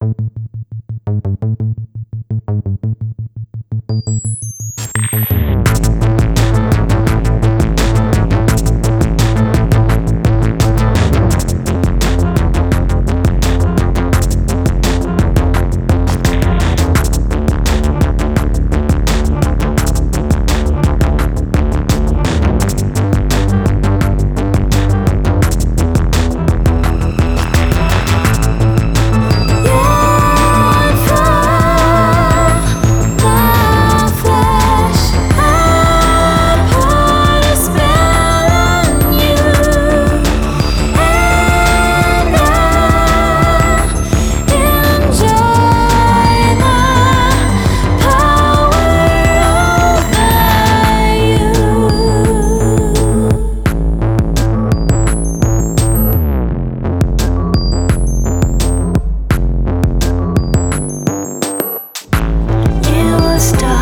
you stop.